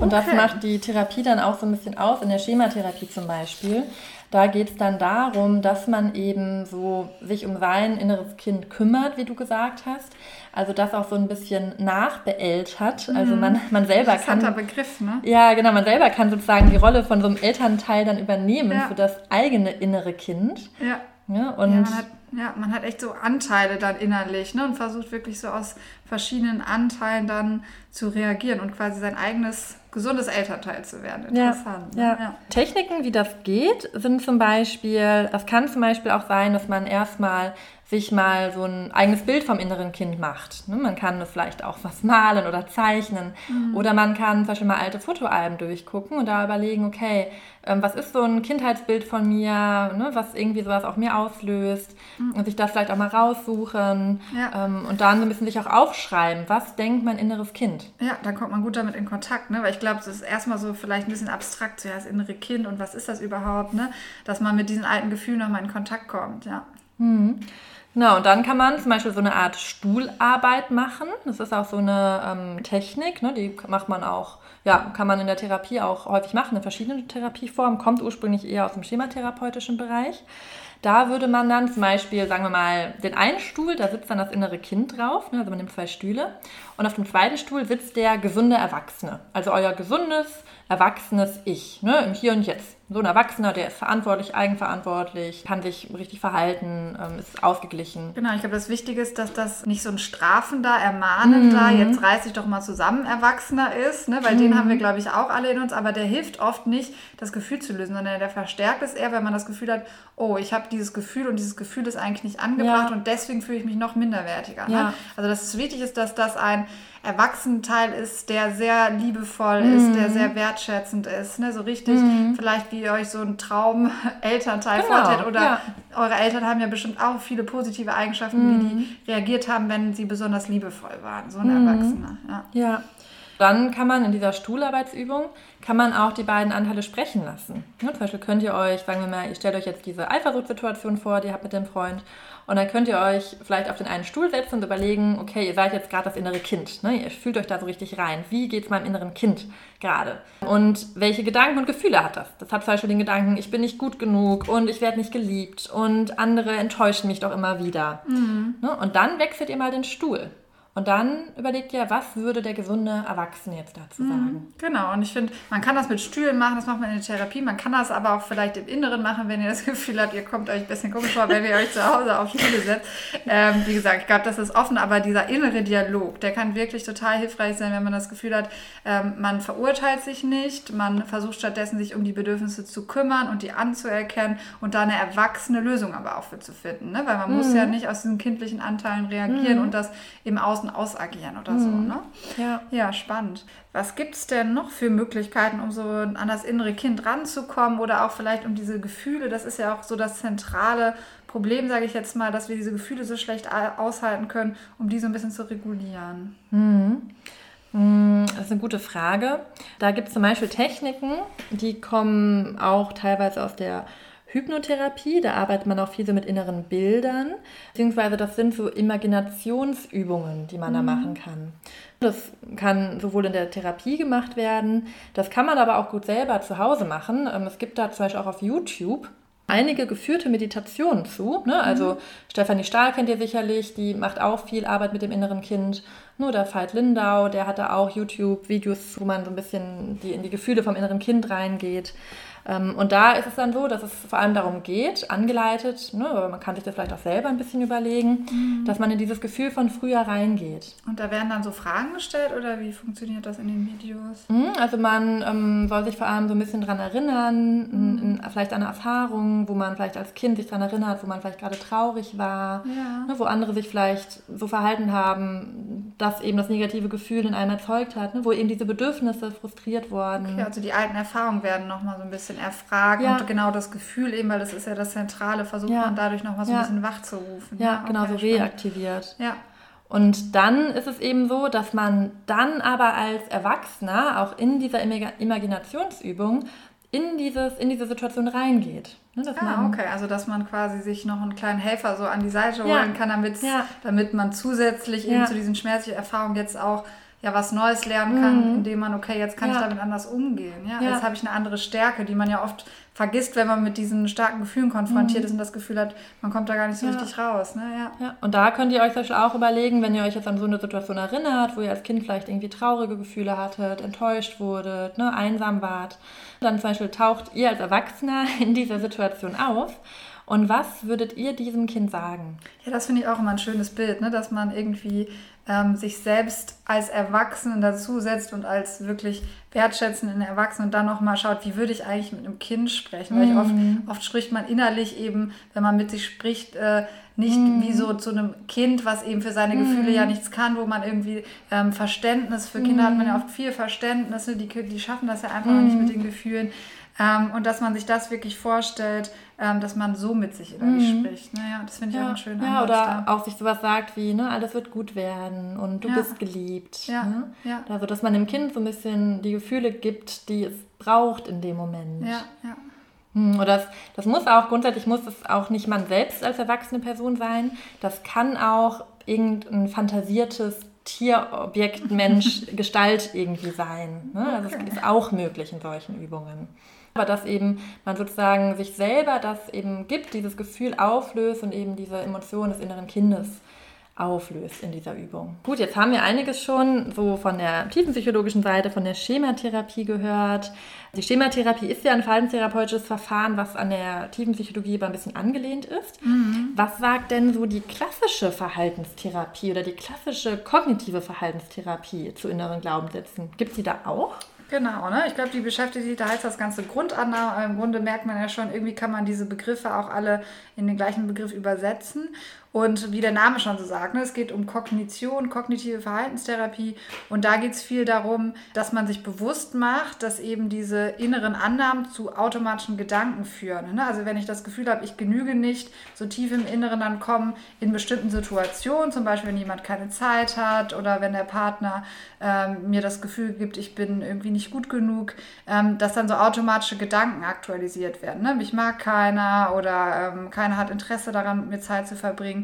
Und okay. das macht die Therapie dann auch so ein bisschen aus, in der Schematherapie zum Beispiel. Da geht es dann darum, dass man eben so sich um sein inneres Kind kümmert, wie du gesagt hast. Also das auch so ein bisschen nachbeeltert. Also man, mhm. man selber kann. Begriff, ne? Ja, genau, man selber kann sozusagen die Rolle von so einem Elternteil dann übernehmen ja. für das eigene innere Kind. Ja. Ja, und ja, man hat, ja, man hat echt so Anteile dann innerlich ne, und versucht wirklich so aus verschiedenen Anteilen dann zu reagieren und quasi sein eigenes gesundes Elternteil zu werden. Interessant. Ja, ne? ja. Techniken, wie das geht, sind zum Beispiel, das kann zum Beispiel auch sein, dass man erstmal sich mal so ein eigenes Bild vom inneren Kind macht. Ne? Man kann das vielleicht auch was malen oder zeichnen. Mhm. Oder man kann zum Beispiel mal alte Fotoalben durchgucken und da überlegen, okay, ähm, was ist so ein Kindheitsbild von mir, ne? was irgendwie sowas auch mir auslöst. Mhm. Und sich das vielleicht auch mal raussuchen. Ja. Ähm, und dann so ein bisschen sich auch aufschreiben, was denkt mein inneres Kind. Ja, da kommt man gut damit in Kontakt, ne? weil ich glaube, das ist erstmal so vielleicht ein bisschen abstrakt, so ja, das innere Kind und was ist das überhaupt, ne? dass man mit diesen alten Gefühlen nochmal in Kontakt kommt. Ja. Mhm. Genau, und dann kann man zum Beispiel so eine Art Stuhlarbeit machen. Das ist auch so eine ähm, Technik, ne? die macht man auch, ja, kann man in der Therapie auch häufig machen, in verschiedenen Therapieformen, kommt ursprünglich eher aus dem schematherapeutischen Bereich. Da würde man dann zum Beispiel, sagen wir mal, den einen Stuhl, da sitzt dann das innere Kind drauf, ne? also man nimmt zwei Stühle. Und auf dem zweiten Stuhl sitzt der gesunde Erwachsene, also euer gesundes, erwachsenes Ich, ne? im Hier und Jetzt. So ein Erwachsener, der ist verantwortlich, eigenverantwortlich, kann sich richtig verhalten, ähm, ist ausgeglichen. Genau, ich glaube, das Wichtige ist, dass das nicht so ein strafender, ermahnender, mhm. jetzt reiß dich doch mal zusammen, Erwachsener ist, ne? weil mhm. den haben wir, glaube ich, auch alle in uns, aber der hilft oft nicht, das Gefühl zu lösen, sondern der verstärkt es eher, wenn man das Gefühl hat, oh, ich habe dieses Gefühl und dieses Gefühl ist eigentlich nicht angebracht ja. und deswegen fühle ich mich noch minderwertiger. Ne? Ja. Also, dass es wichtig ist, dass das ein Erwachsenenteil ist, der sehr liebevoll mhm. ist, der sehr wertschätzend ist. Ne? So richtig, mhm. vielleicht wie ihr euch so ein Traum-Elternteil genau, vorstellt. Oder ja. eure Eltern haben ja bestimmt auch viele positive Eigenschaften, mhm. wie die mhm. reagiert haben, wenn sie besonders liebevoll waren. So ein mhm. Erwachsener. Ja. ja. Dann kann man in dieser Stuhlarbeitsübung, kann man auch die beiden Anteile sprechen lassen. Ja, zum Beispiel könnt ihr euch, sagen wir mal, ihr stellt euch jetzt diese Eifersuchtssituation vor, die ihr habt mit dem Freund und dann könnt ihr euch vielleicht auf den einen Stuhl setzen und überlegen, okay, ihr seid jetzt gerade das innere Kind. Ne? Ihr fühlt euch da so richtig rein. Wie geht es meinem inneren Kind gerade? Und welche Gedanken und Gefühle hat das? Das hat zum Beispiel den Gedanken, ich bin nicht gut genug und ich werde nicht geliebt und andere enttäuschen mich doch immer wieder. Mhm. Ne? Und dann wechselt ihr mal den Stuhl. Und dann überlegt ihr, was würde der gesunde Erwachsene jetzt dazu mhm. sagen? Genau, und ich finde, man kann das mit Stühlen machen, das macht man in der Therapie. Man kann das aber auch vielleicht im Inneren machen, wenn ihr das Gefühl habt, ihr kommt euch ein bisschen komisch vor, wenn ihr euch zu Hause auf Stühle setzt. Ähm, wie gesagt, ich glaube, das ist offen, aber dieser innere Dialog, der kann wirklich total hilfreich sein, wenn man das Gefühl hat, ähm, man verurteilt sich nicht, man versucht stattdessen, sich um die Bedürfnisse zu kümmern und die anzuerkennen und da eine erwachsene Lösung aber auch für zu finden. Ne? Weil man mhm. muss ja nicht aus diesen kindlichen Anteilen reagieren mhm. und das im Außen außen ausagieren oder so. Mhm. Ne? Ja. ja, spannend. Was gibt es denn noch für Möglichkeiten, um so an das innere Kind ranzukommen oder auch vielleicht um diese Gefühle? Das ist ja auch so das zentrale Problem, sage ich jetzt mal, dass wir diese Gefühle so schlecht aushalten können, um die so ein bisschen zu regulieren. Mhm. mhm. Das ist eine gute Frage. Da gibt es zum Beispiel Techniken, die kommen auch teilweise aus der Hypnotherapie, da arbeitet man auch viel so mit inneren Bildern, beziehungsweise das sind so Imaginationsübungen, die man mhm. da machen kann. Das kann sowohl in der Therapie gemacht werden, das kann man aber auch gut selber zu Hause machen. Ähm, es gibt da zum Beispiel auch auf YouTube einige geführte Meditationen zu. Ne? Also mhm. Stefanie Stahl kennt ihr sicherlich, die macht auch viel Arbeit mit dem inneren Kind. Nur der Veit Lindau, der hatte auch YouTube-Videos, wo man so ein bisschen die, in die Gefühle vom inneren Kind reingeht. Ähm, und da ist es dann so, dass es vor allem darum geht, angeleitet, ne, aber man kann sich das vielleicht auch selber ein bisschen überlegen, mhm. dass man in dieses Gefühl von früher reingeht. Und da werden dann so Fragen gestellt oder wie funktioniert das in den Videos? Mhm, also man ähm, soll sich vor allem so ein bisschen daran erinnern, mhm. in, in, vielleicht an eine Erfahrung, wo man vielleicht als Kind sich daran erinnert, wo man vielleicht gerade traurig war, ja. ne, wo andere sich vielleicht so verhalten haben, dass eben das negative Gefühl in einem erzeugt hat, ne, wo eben diese Bedürfnisse frustriert wurden. Okay, also die alten Erfahrungen werden nochmal so ein bisschen erfragen ja. und genau das Gefühl eben, weil das ist ja das Zentrale, versucht ja. man dadurch noch mal so ein bisschen wach zu rufen. Ja, genau, okay, so reaktiviert. Ja. Und dann ist es eben so, dass man dann aber als Erwachsener auch in dieser Imaginationsübung in, dieses, in diese Situation reingeht. Ne, ah, okay. Also, dass man quasi sich noch einen kleinen Helfer so an die Seite holen ja. kann, ja. damit man zusätzlich eben zu diesen schmerzlichen Erfahrungen jetzt auch ja was Neues lernen kann, mhm. indem man, okay, jetzt kann ich damit anders umgehen. Ja. Jetzt habe ich eine andere Stärke, die man ja oft vergisst, wenn man mit diesen starken Gefühlen konfrontiert mhm. ist und das Gefühl hat, man kommt da gar nicht so ja. richtig raus. Ne? Ja. ja. Und da könnt ihr euch zum auch überlegen, wenn ihr euch jetzt an so eine Situation erinnert, wo ihr als Kind vielleicht irgendwie traurige Gefühle hattet, enttäuscht wurdet, ne, einsam wart, dann zum Beispiel taucht ihr als Erwachsener in dieser Situation auf und was würdet ihr diesem Kind sagen? Ja, das finde ich auch immer ein schönes Bild, ne? dass man irgendwie ähm, sich selbst als Erwachsenen dazusetzt und als wirklich wertschätzenden Erwachsenen und dann nochmal schaut, wie würde ich eigentlich mit einem Kind sprechen. Weil oft, mhm. oft spricht man innerlich eben, wenn man mit sich spricht, äh, nicht mm. wie so zu einem Kind, was eben für seine Gefühle mm. ja nichts kann, wo man irgendwie ähm, Verständnis, für Kinder mm. hat man ja oft viel Verständnis, die, die schaffen das ja einfach nicht mit den Gefühlen. Ähm, und dass man sich das wirklich vorstellt, ähm, dass man so mit sich innerlich mhm. spricht. Naja, das finde ich ja, auch einen schönen Ja, oder da. auch sich sowas sagt wie, ne, alles wird gut werden und du ja. bist geliebt. Ja. Ne? ja. Also, dass man dem Kind so ein bisschen die Gefühle gibt, die es braucht in dem Moment. Ja, ja. Hm, oder das, das muss auch, grundsätzlich muss es auch nicht man selbst als erwachsene Person sein. Das kann auch irgendein fantasiertes Tierobjekt, Mensch, Gestalt irgendwie sein. Ne? Also okay. es ist auch möglich in solchen Übungen. Aber dass eben man sozusagen sich selber das eben gibt, dieses Gefühl auflöst und eben diese Emotion des inneren Kindes auflöst in dieser Übung. Gut, jetzt haben wir einiges schon so von der tiefenpsychologischen Seite, von der Schematherapie gehört. Die Schematherapie ist ja ein verhaltenstherapeutisches Verfahren, was an der Tiefenpsychologie aber ein bisschen angelehnt ist. Mhm. Was sagt denn so die klassische Verhaltenstherapie oder die klassische kognitive Verhaltenstherapie zu inneren Glaubenssätzen? Gibt es die da auch? Genau, ne? ich glaube, die beschäftigt sich da heißt das ganze Grundannahme. Im Grunde merkt man ja schon, irgendwie kann man diese Begriffe auch alle in den gleichen Begriff übersetzen. Und wie der Name schon so sagt, ne, es geht um Kognition, kognitive Verhaltenstherapie. Und da geht es viel darum, dass man sich bewusst macht, dass eben diese inneren Annahmen zu automatischen Gedanken führen. Ne? Also wenn ich das Gefühl habe, ich genüge nicht, so tief im Inneren dann kommen in bestimmten Situationen, zum Beispiel wenn jemand keine Zeit hat oder wenn der Partner ähm, mir das Gefühl gibt, ich bin irgendwie nicht gut genug, ähm, dass dann so automatische Gedanken aktualisiert werden. Ne? Mich mag keiner oder ähm, keiner hat Interesse daran, mit mir Zeit zu verbringen.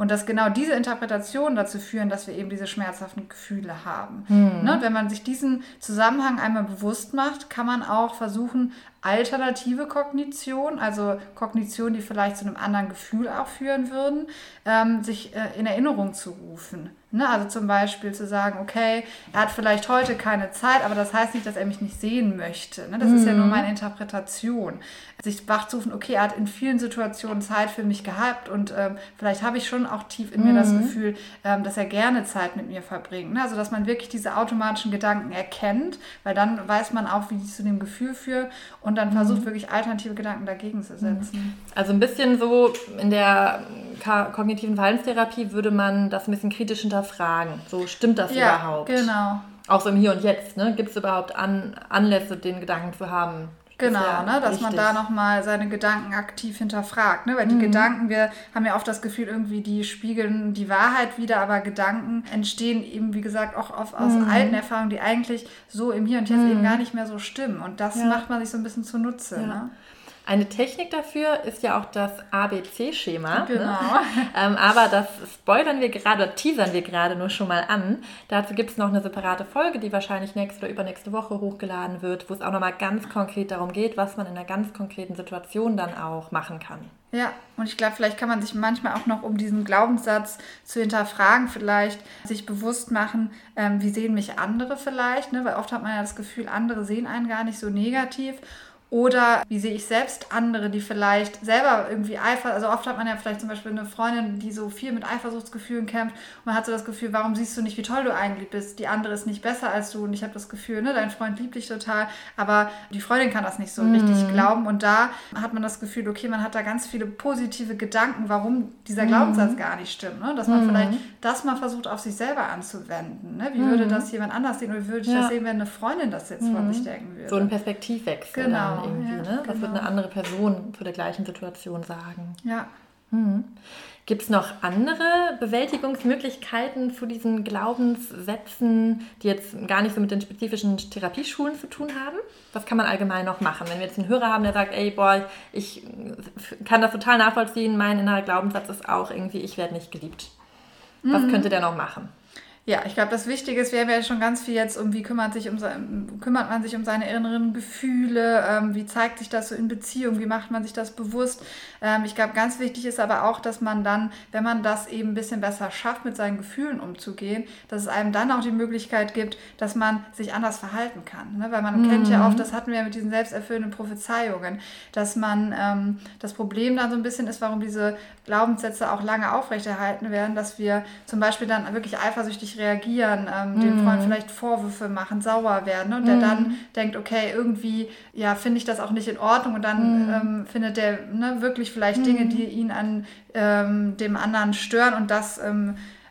Und dass genau diese Interpretationen dazu führen, dass wir eben diese schmerzhaften Gefühle haben. Mhm. Ne? Wenn man sich diesen Zusammenhang einmal bewusst macht, kann man auch versuchen, alternative Kognition, also Kognition, die vielleicht zu einem anderen Gefühl auch führen würden, ähm, sich äh, in Erinnerung zu rufen. Ne? Also zum Beispiel zu sagen, okay, er hat vielleicht heute keine Zeit, aber das heißt nicht, dass er mich nicht sehen möchte. Ne? Das mhm. ist ja nur mhm. meine Interpretation. Sich wachzurufen, okay, er hat in vielen Situationen Zeit für mich gehabt und ähm, vielleicht habe ich schon auch tief in mhm. mir das mhm. Gefühl, ähm, dass er gerne Zeit mit mir verbringt. Ne? Also dass man wirklich diese automatischen Gedanken erkennt, weil dann weiß man auch, wie die zu dem Gefühl führen und dann versucht mhm. wirklich alternative Gedanken dagegen zu setzen. Also ein bisschen so in der kognitiven Verhaltenstherapie würde man das ein bisschen kritisch hinterfragen. So stimmt das ja, überhaupt? Genau. Auch so im Hier und Jetzt, ne? Gibt es überhaupt An Anlässe, den Gedanken zu haben? Genau, ja ne, dass richtig. man da nochmal seine Gedanken aktiv hinterfragt. Ne? Weil die mhm. Gedanken, wir haben ja oft das Gefühl, irgendwie die spiegeln die Wahrheit wieder, aber Gedanken entstehen eben, wie gesagt, auch oft aus mhm. alten Erfahrungen, die eigentlich so im Hier und Jetzt mhm. eben gar nicht mehr so stimmen. Und das ja. macht man sich so ein bisschen zunutze. Ja. Ne? Eine Technik dafür ist ja auch das ABC-Schema. Ne? Genau. Ne? Ähm, aber das spoilern wir gerade, teasern wir gerade nur schon mal an. Dazu gibt es noch eine separate Folge, die wahrscheinlich nächste oder übernächste Woche hochgeladen wird, wo es auch nochmal ganz konkret darum geht, was man in einer ganz konkreten Situation dann auch machen kann. Ja, und ich glaube, vielleicht kann man sich manchmal auch noch, um diesen Glaubenssatz zu hinterfragen, vielleicht sich bewusst machen, ähm, wie sehen mich andere vielleicht, ne? weil oft hat man ja das Gefühl, andere sehen einen gar nicht so negativ. Oder wie sehe ich selbst andere, die vielleicht selber irgendwie Eifer, also oft hat man ja vielleicht zum Beispiel eine Freundin, die so viel mit Eifersuchtsgefühlen kämpft und man hat so das Gefühl, warum siehst du nicht, wie toll du eigentlich bist? Die andere ist nicht besser als du und ich habe das Gefühl, ne, dein Freund liebt dich total, aber die Freundin kann das nicht so mhm. richtig glauben und da hat man das Gefühl, okay, man hat da ganz viele positive Gedanken, warum dieser Glaubenssatz mhm. gar nicht stimmt, ne? dass man mhm. vielleicht das mal versucht auf sich selber anzuwenden. Ne? Wie würde mhm. das jemand anders sehen oder wie würde ich ja. das sehen, wenn eine Freundin das jetzt von mhm. sich denken würde? So ein Perspektivwechsel. Genau irgendwie. Ja, ne? Was genau. wird eine andere Person zu der gleichen Situation sagen? Ja. Mhm. Gibt es noch andere Bewältigungsmöglichkeiten zu diesen Glaubenssätzen, die jetzt gar nicht so mit den spezifischen Therapieschulen zu tun haben? Was kann man allgemein noch machen? Wenn wir jetzt einen Hörer haben, der sagt, ey, boah, ich kann das total nachvollziehen, mein innerer Glaubenssatz ist auch irgendwie, ich werde nicht geliebt. Was mhm. könnte der noch machen? Ja, ich glaube, das Wichtige ist, wir haben ja schon ganz viel jetzt um, wie kümmert, sich um, kümmert man sich um seine inneren Gefühle, ähm, wie zeigt sich das so in Beziehung, wie macht man sich das bewusst. Ähm, ich glaube, ganz wichtig ist aber auch, dass man dann, wenn man das eben ein bisschen besser schafft, mit seinen Gefühlen umzugehen, dass es einem dann auch die Möglichkeit gibt, dass man sich anders verhalten kann. Ne? Weil man mhm. kennt ja oft, das hatten wir ja mit diesen selbsterfüllenden Prophezeiungen, dass man ähm, das Problem dann so ein bisschen ist, warum diese Glaubenssätze auch lange aufrechterhalten werden, dass wir zum Beispiel dann wirklich eifersüchtig reagieren, ähm, mm. dem Freund vielleicht Vorwürfe machen, sauer werden ne? und der mhm. dann denkt, okay, irgendwie ja finde ich das auch nicht in Ordnung und dann mm. ähm, findet der ne, wirklich vielleicht Dinge, die ihn an ähm, dem anderen stören und das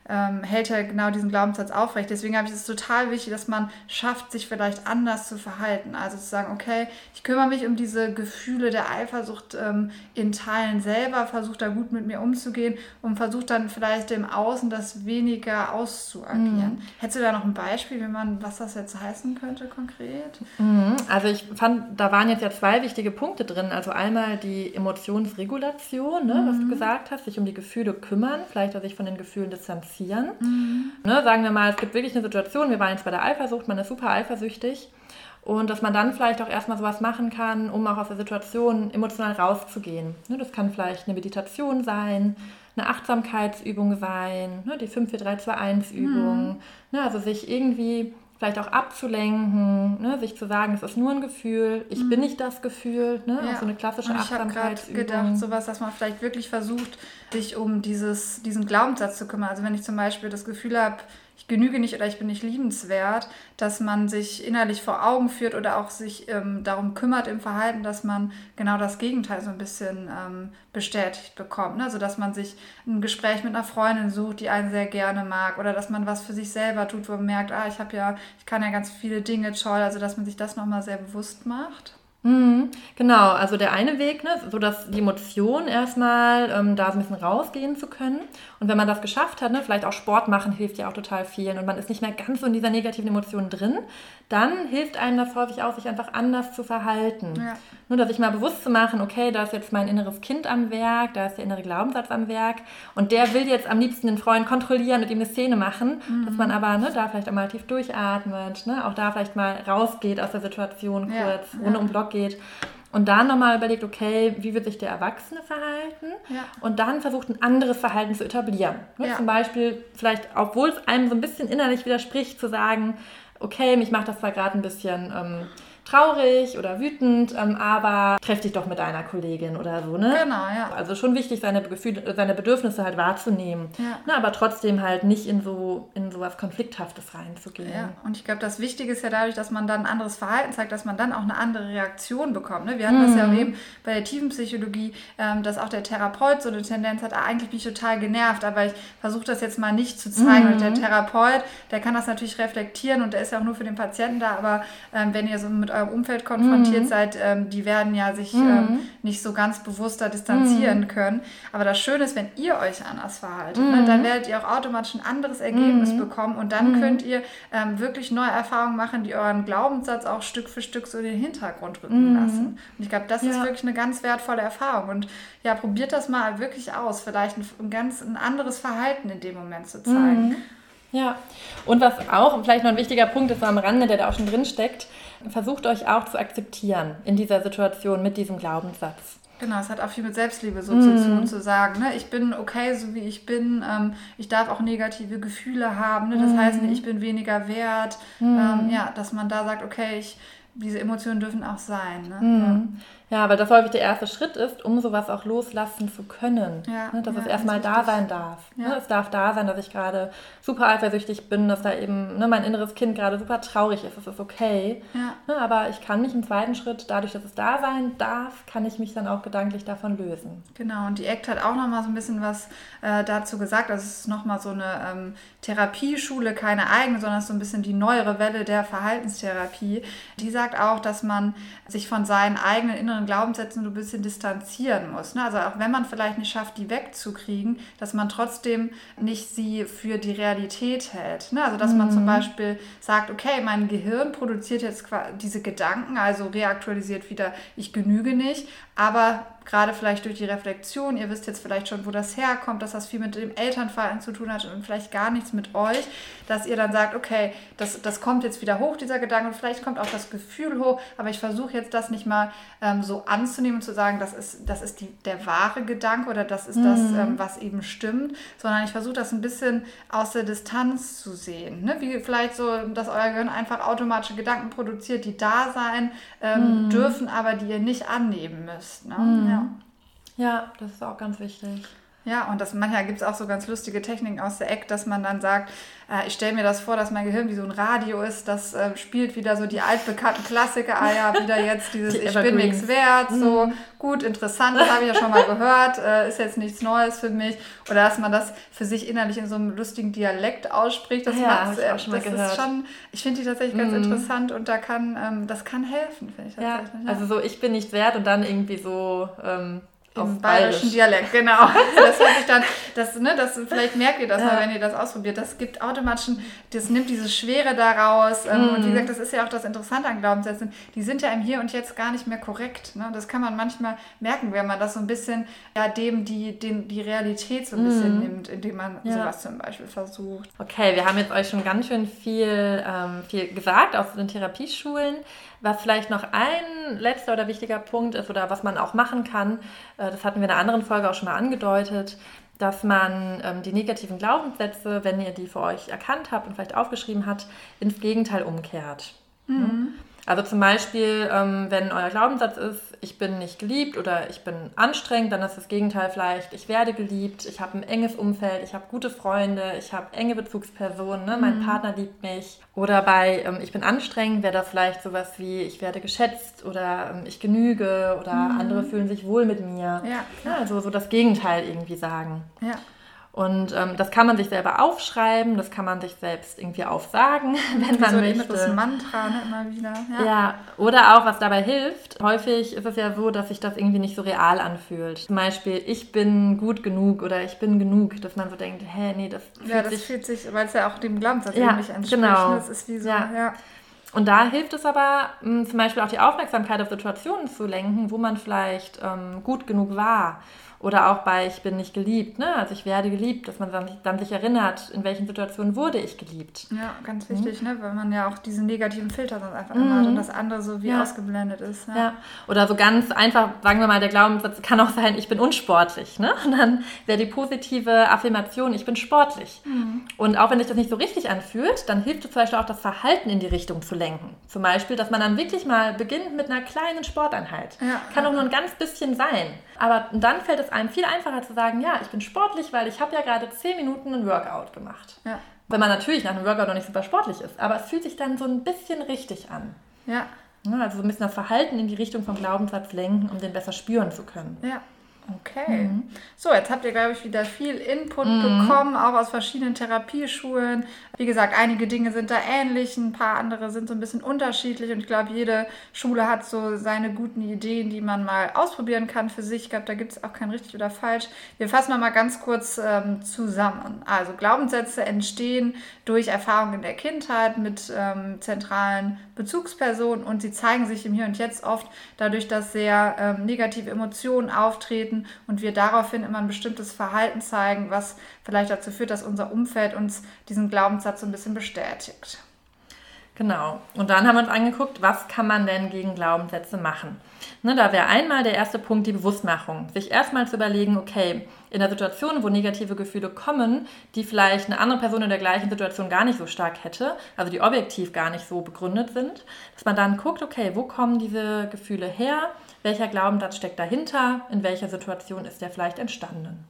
ähm, hält er genau diesen Glaubenssatz aufrecht. Deswegen habe ich es total wichtig, dass man schafft, sich vielleicht anders zu verhalten. Also zu sagen, okay, ich kümmere mich um diese Gefühle der Eifersucht ähm, in Teilen selber, versuche da gut mit mir umzugehen und versuche dann vielleicht im Außen das weniger auszuagieren. Mhm. Hättest du da noch ein Beispiel, wie man, was das jetzt heißen könnte konkret? Mhm. Also ich fand, da waren jetzt ja zwei wichtige Punkte drin. Also einmal die Emotionsregulation, ne, mhm. was du mhm. gesagt hast, sich um die Gefühle kümmern, vielleicht auch sich von den Gefühlen distanzieren passieren. Mhm. Ne, sagen wir mal, es gibt wirklich eine Situation, wir waren jetzt bei der Eifersucht, man ist super eifersüchtig. Und dass man dann vielleicht auch erstmal sowas machen kann, um auch aus der Situation emotional rauszugehen. Ne, das kann vielleicht eine Meditation sein, eine Achtsamkeitsübung sein, ne, die 5-4-3-2-1-Übung. Mhm. Also sich irgendwie vielleicht auch abzulenken, ne? sich zu sagen, es ist nur ein Gefühl, ich mhm. bin nicht das Gefühl, ne? Ja. auch so eine klassische Und ich habe gerade gedacht, sowas, dass man vielleicht wirklich versucht, sich um dieses, diesen Glaubenssatz zu kümmern. Also wenn ich zum Beispiel das Gefühl habe, ich genüge nicht oder ich bin nicht liebenswert, dass man sich innerlich vor Augen führt oder auch sich ähm, darum kümmert im Verhalten, dass man genau das Gegenteil so ein bisschen ähm, bestätigt bekommt. Ne? Also dass man sich ein Gespräch mit einer Freundin sucht, die einen sehr gerne mag oder dass man was für sich selber tut, wo man merkt, ah, ich habe ja, ich kann ja ganz viele Dinge toll, also dass man sich das nochmal sehr bewusst macht. Mhm, genau, also der eine Weg, ne, so dass die Emotion erstmal ähm, da so ein bisschen rausgehen zu können. Und wenn man das geschafft hat, ne, vielleicht auch Sport machen hilft ja auch total vielen und man ist nicht mehr ganz so in dieser negativen Emotion drin, dann hilft einem das häufig auch, sich einfach anders zu verhalten. Ja. Nur, dass sich mal bewusst zu machen, okay, da ist jetzt mein inneres Kind am Werk, da ist der innere Glaubenssatz am Werk und der will jetzt am liebsten den Freund kontrollieren, mit ihm eine Szene machen, mhm. dass man aber ne, da vielleicht auch mal tief durchatmet, ne, auch da vielleicht mal rausgeht aus der Situation kurz, ja. ohne ja. um Block geht. Und dann nochmal überlegt, okay, wie wird sich der Erwachsene verhalten? Ja. Und dann versucht, ein anderes Verhalten zu etablieren. Ja. Zum Beispiel, vielleicht, obwohl es einem so ein bisschen innerlich widerspricht, zu sagen, okay, mich macht das zwar gerade ein bisschen ähm, traurig oder wütend, ähm, aber treff dich doch mit deiner Kollegin oder so, ne? Genau, ja. Also schon wichtig, seine, Gefühle, seine Bedürfnisse halt wahrzunehmen, ja. ne, aber trotzdem halt nicht in so in sowas Konflikthaftes reinzugehen. Ja, und ich glaube, das Wichtige ist ja dadurch, dass man dann ein anderes Verhalten zeigt, dass man dann auch eine andere Reaktion bekommt. Ne? Wir hatten mhm. das ja mhm. eben bei der Tiefenpsychologie, ähm, dass auch der Therapeut so eine Tendenz hat, ah, eigentlich bin ich total genervt, aber ich versuche das jetzt mal nicht zu zeigen. Mhm. Und der Therapeut, der kann das natürlich reflektieren und der ist ja auch nur für den Patienten da, aber ähm, wenn ihr so mit eurem Umfeld konfrontiert mhm. seid, ähm, die werden ja sich mhm. ähm, nicht so ganz bewusster distanzieren mhm. können. Aber das Schöne ist, wenn ihr euch anders verhaltet, ne, dann mhm. werdet ihr auch automatisch ein anderes Ergebnis mhm. bekommen und dann könnt ihr ähm, wirklich neue Erfahrungen machen, die euren Glaubenssatz auch Stück für Stück so in den Hintergrund rücken lassen. Und ich glaube, das ja. ist wirklich eine ganz wertvolle Erfahrung. Und ja, probiert das mal wirklich aus, vielleicht ein, ein ganz ein anderes Verhalten in dem Moment zu zeigen. Ja, und was auch vielleicht noch ein wichtiger Punkt ist so am Rande, der da auch schon drin steckt, versucht euch auch zu akzeptieren in dieser Situation mit diesem Glaubenssatz. Genau, es hat auch viel mit Selbstliebe so mm. zu tun, zu sagen, ne, ich bin okay, so wie ich bin, ähm, ich darf auch negative Gefühle haben, ne, das mm. heißt nicht, ich bin weniger wert, mm. ähm, ja, dass man da sagt, okay, ich, diese Emotionen dürfen auch sein. Ne? Mhm. Ja. Ja, weil das häufig der erste Schritt ist, um sowas auch loslassen zu können. Ja, ne? Dass ja, es erstmal da sein darf. Ne? Es darf da sein, dass ich gerade super eifersüchtig bin, dass da eben ne, mein inneres Kind gerade super traurig ist. Das ist okay. Ne? Aber ich kann mich im zweiten Schritt, dadurch, dass es da sein darf, kann ich mich dann auch gedanklich davon lösen. Genau, und die ACT hat auch nochmal so ein bisschen was äh, dazu gesagt. Also es ist nochmal so eine ähm, Therapieschule, keine eigene, sondern so ein bisschen die neuere Welle der Verhaltenstherapie. Die sagt auch, dass man sich von seinen eigenen inneren Glaubenssätzen so ein bisschen distanzieren muss. Ne? Also auch wenn man vielleicht nicht schafft, die wegzukriegen, dass man trotzdem nicht sie für die Realität hält. Ne? Also dass mhm. man zum mhm. Beispiel sagt, okay, mein Gehirn produziert jetzt diese Gedanken, also reaktualisiert wieder, ich genüge nicht, aber gerade vielleicht durch die Reflexion, ihr wisst jetzt vielleicht schon, wo das herkommt, dass das viel mit dem Elternverhalten zu tun hat und vielleicht gar nichts mit euch, dass ihr dann sagt, okay, das, das kommt jetzt wieder hoch, dieser Gedanke, und vielleicht kommt auch das Gefühl hoch, aber ich versuche jetzt das nicht mal ähm, so anzunehmen und zu sagen, das ist, das ist die, der wahre Gedanke oder das ist mhm. das, ähm, was eben stimmt, sondern ich versuche das ein bisschen aus der Distanz zu sehen. Ne? Wie vielleicht so, dass euer Gehirn einfach automatische Gedanken produziert, die da sein ähm, mhm. dürfen, aber die ihr nicht annehmen müsst. Ne? Mhm. Ja. ja, das ist auch ganz wichtig. Ja, und das, manchmal gibt es auch so ganz lustige Techniken aus der Eck, dass man dann sagt, äh, ich stelle mir das vor, dass mein Gehirn wie so ein Radio ist, das äh, spielt wieder so die altbekannten Klassiker, ja, wieder jetzt dieses die Ich bin nichts wert, so mhm. gut, interessant, das habe ich ja schon mal gehört, äh, ist jetzt nichts Neues für mich. Oder dass man das für sich innerlich in so einem lustigen Dialekt ausspricht, das, ja, ich auch schon das gehört. ist schon, ich finde die tatsächlich ganz mhm. interessant und da kann, ähm, das kann helfen, finde ich tatsächlich. Ja, ja, also so, ich bin nicht wert und dann irgendwie so... Ähm, im bayerischen Dialekt, genau. Das hört sich dann, das, ne, das, vielleicht merkt ihr das ja. mal, wenn ihr das ausprobiert. Das gibt automatisch, das nimmt diese Schwere daraus. Ähm, mhm. Und wie gesagt, das ist ja auch das Interessante an Glaubenssätzen. Die sind ja im Hier und Jetzt gar nicht mehr korrekt. Ne? Das kann man manchmal merken, wenn man das so ein bisschen, ja, dem die, den, die Realität so ein bisschen mhm. nimmt, indem man ja. sowas zum Beispiel versucht. Okay, wir haben jetzt euch schon ganz schön viel, ähm, viel gesagt aus den Therapieschulen. Was vielleicht noch ein letzter oder wichtiger Punkt ist oder was man auch machen kann, äh, das hatten wir in einer anderen Folge auch schon mal angedeutet, dass man ähm, die negativen Glaubenssätze, wenn ihr die für euch erkannt habt und vielleicht aufgeschrieben habt, ins Gegenteil umkehrt. Mhm. Also zum Beispiel, ähm, wenn euer Glaubenssatz ist, ich bin nicht geliebt oder ich bin anstrengend, dann ist das Gegenteil vielleicht, ich werde geliebt, ich habe ein enges Umfeld, ich habe gute Freunde, ich habe enge Bezugspersonen, ne? mein mhm. Partner liebt mich. Oder bei ähm, ich bin anstrengend wäre das vielleicht sowas wie, ich werde geschätzt oder ähm, ich genüge oder mhm. andere fühlen sich wohl mit mir. Ja, ja, also so das Gegenteil irgendwie sagen. Ja. Und ähm, das kann man sich selber aufschreiben, das kann man sich selbst irgendwie aufsagen, wenn man so möchte. Das Mantra ne, immer wieder. Ja. ja, oder auch, was dabei hilft. Häufig ist es ja so, dass sich das irgendwie nicht so real anfühlt. Zum Beispiel, ich bin gut genug oder ich bin genug, dass man so denkt, hä, nee, das fühlt ja, das sich... fühlt sich, weil es ja auch dem Glaubenssatz ja, nicht entspricht. Genau. Das ist wie so, ja. ja. Und da hilft es aber, mh, zum Beispiel auch die Aufmerksamkeit auf Situationen zu lenken, wo man vielleicht ähm, gut genug war oder auch bei Ich bin nicht geliebt, ne? also ich werde geliebt, dass man dann, dann sich erinnert, in welchen Situationen wurde ich geliebt. Ja, ganz wichtig, mhm. ne? weil man ja auch diesen negativen Filter dann einfach mhm. immer hat und das andere so wie ja. ausgeblendet ist. Ja. ja. Oder so ganz einfach, sagen wir mal, der Glaubenssatz kann auch sein, ich bin unsportlich. Ne? Und dann wäre die positive Affirmation, ich bin sportlich. Mhm. Und auch wenn sich das nicht so richtig anfühlt, dann hilft es zum Beispiel auch, das Verhalten in die Richtung zu lenken. Zum Beispiel, dass man dann wirklich mal beginnt mit einer kleinen Sporteinheit. Ja. Kann auch nur ein ganz bisschen sein. Aber dann fällt es einem viel einfacher zu sagen, ja, ich bin sportlich, weil ich habe ja gerade 10 Minuten ein Workout gemacht. Ja. Wenn man natürlich nach einem Workout noch nicht super sportlich ist, aber es fühlt sich dann so ein bisschen richtig an. Ja. Also so ein bisschen das Verhalten in die Richtung vom Glaubenssatz lenken, um den besser spüren zu können. Ja. Okay. Mhm. So, jetzt habt ihr, glaube ich, wieder viel Input mhm. bekommen, auch aus verschiedenen Therapieschulen. Wie gesagt, einige Dinge sind da ähnlich, ein paar andere sind so ein bisschen unterschiedlich und ich glaube, jede Schule hat so seine guten Ideen, die man mal ausprobieren kann für sich. Ich glaube, da gibt es auch kein richtig oder falsch. Wir fassen mal ganz kurz ähm, zusammen. Also Glaubenssätze entstehen durch Erfahrungen in der Kindheit mit ähm, zentralen Bezugspersonen und sie zeigen sich im Hier und Jetzt oft dadurch, dass sehr ähm, negative Emotionen auftreten und wir daraufhin immer ein bestimmtes Verhalten zeigen, was vielleicht dazu führt, dass unser Umfeld uns diesen Glaubenssatz so ein bisschen bestätigt. Genau. Und dann haben wir uns angeguckt, was kann man denn gegen Glaubenssätze machen? Ne, da wäre einmal der erste Punkt die Bewusstmachung. Sich erstmal zu überlegen, okay, in der Situation, wo negative Gefühle kommen, die vielleicht eine andere Person in der gleichen Situation gar nicht so stark hätte, also die objektiv gar nicht so begründet sind, dass man dann guckt, okay, wo kommen diese Gefühle her? Welcher Glaubenssatz steckt dahinter? In welcher Situation ist der vielleicht entstanden?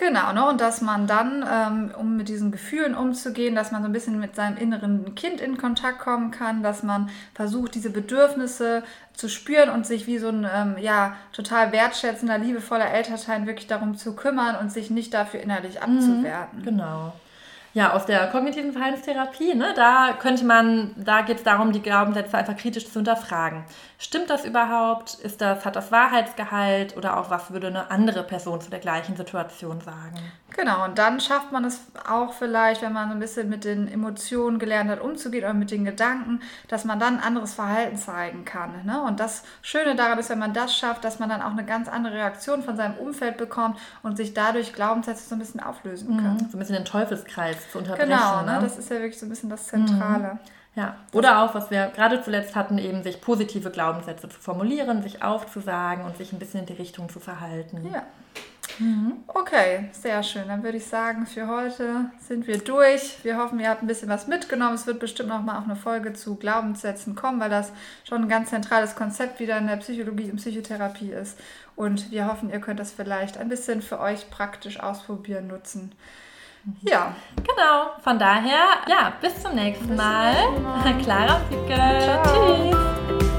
Genau, ne? und dass man dann, ähm, um mit diesen Gefühlen umzugehen, dass man so ein bisschen mit seinem inneren Kind in Kontakt kommen kann, dass man versucht, diese Bedürfnisse zu spüren und sich wie so ein ähm, ja, total wertschätzender, liebevoller Elternteil wirklich darum zu kümmern und sich nicht dafür innerlich mhm, abzuwerten. Genau. Ja, aus der kognitiven Verhaltenstherapie, ne, da könnte man, da geht es darum, die Glaubenssätze einfach kritisch zu hinterfragen. Stimmt das überhaupt? Ist das, hat das Wahrheitsgehalt oder auch was würde eine andere Person zu der gleichen Situation sagen? Genau, und dann schafft man es auch vielleicht, wenn man so ein bisschen mit den Emotionen gelernt hat, umzugehen oder mit den Gedanken, dass man dann ein anderes Verhalten zeigen kann. Ne? Und das Schöne daran ist, wenn man das schafft, dass man dann auch eine ganz andere Reaktion von seinem Umfeld bekommt und sich dadurch Glaubenssätze so ein bisschen auflösen kann. Mhm, so ein bisschen den Teufelskreis zu unterbrechen. Genau, ne? ne? das ist ja wirklich so ein bisschen das Zentrale. Mhm. Ja, oder auch, was wir gerade zuletzt hatten, eben sich positive Glaubenssätze zu formulieren, sich aufzusagen und sich ein bisschen in die Richtung zu verhalten. Ja. Mhm. Okay, sehr schön. Dann würde ich sagen, für heute sind wir durch. Wir hoffen, ihr habt ein bisschen was mitgenommen. Es wird bestimmt noch mal auch eine Folge zu Glaubenssätzen kommen, weil das schon ein ganz zentrales Konzept wieder in der Psychologie und Psychotherapie ist. Und wir hoffen, ihr könnt das vielleicht ein bisschen für euch praktisch ausprobieren, nutzen. Ja. Genau. Von daher, ja, bis zum nächsten, bis Mal. Zum nächsten Mal. Clara Fieke. Tschüss.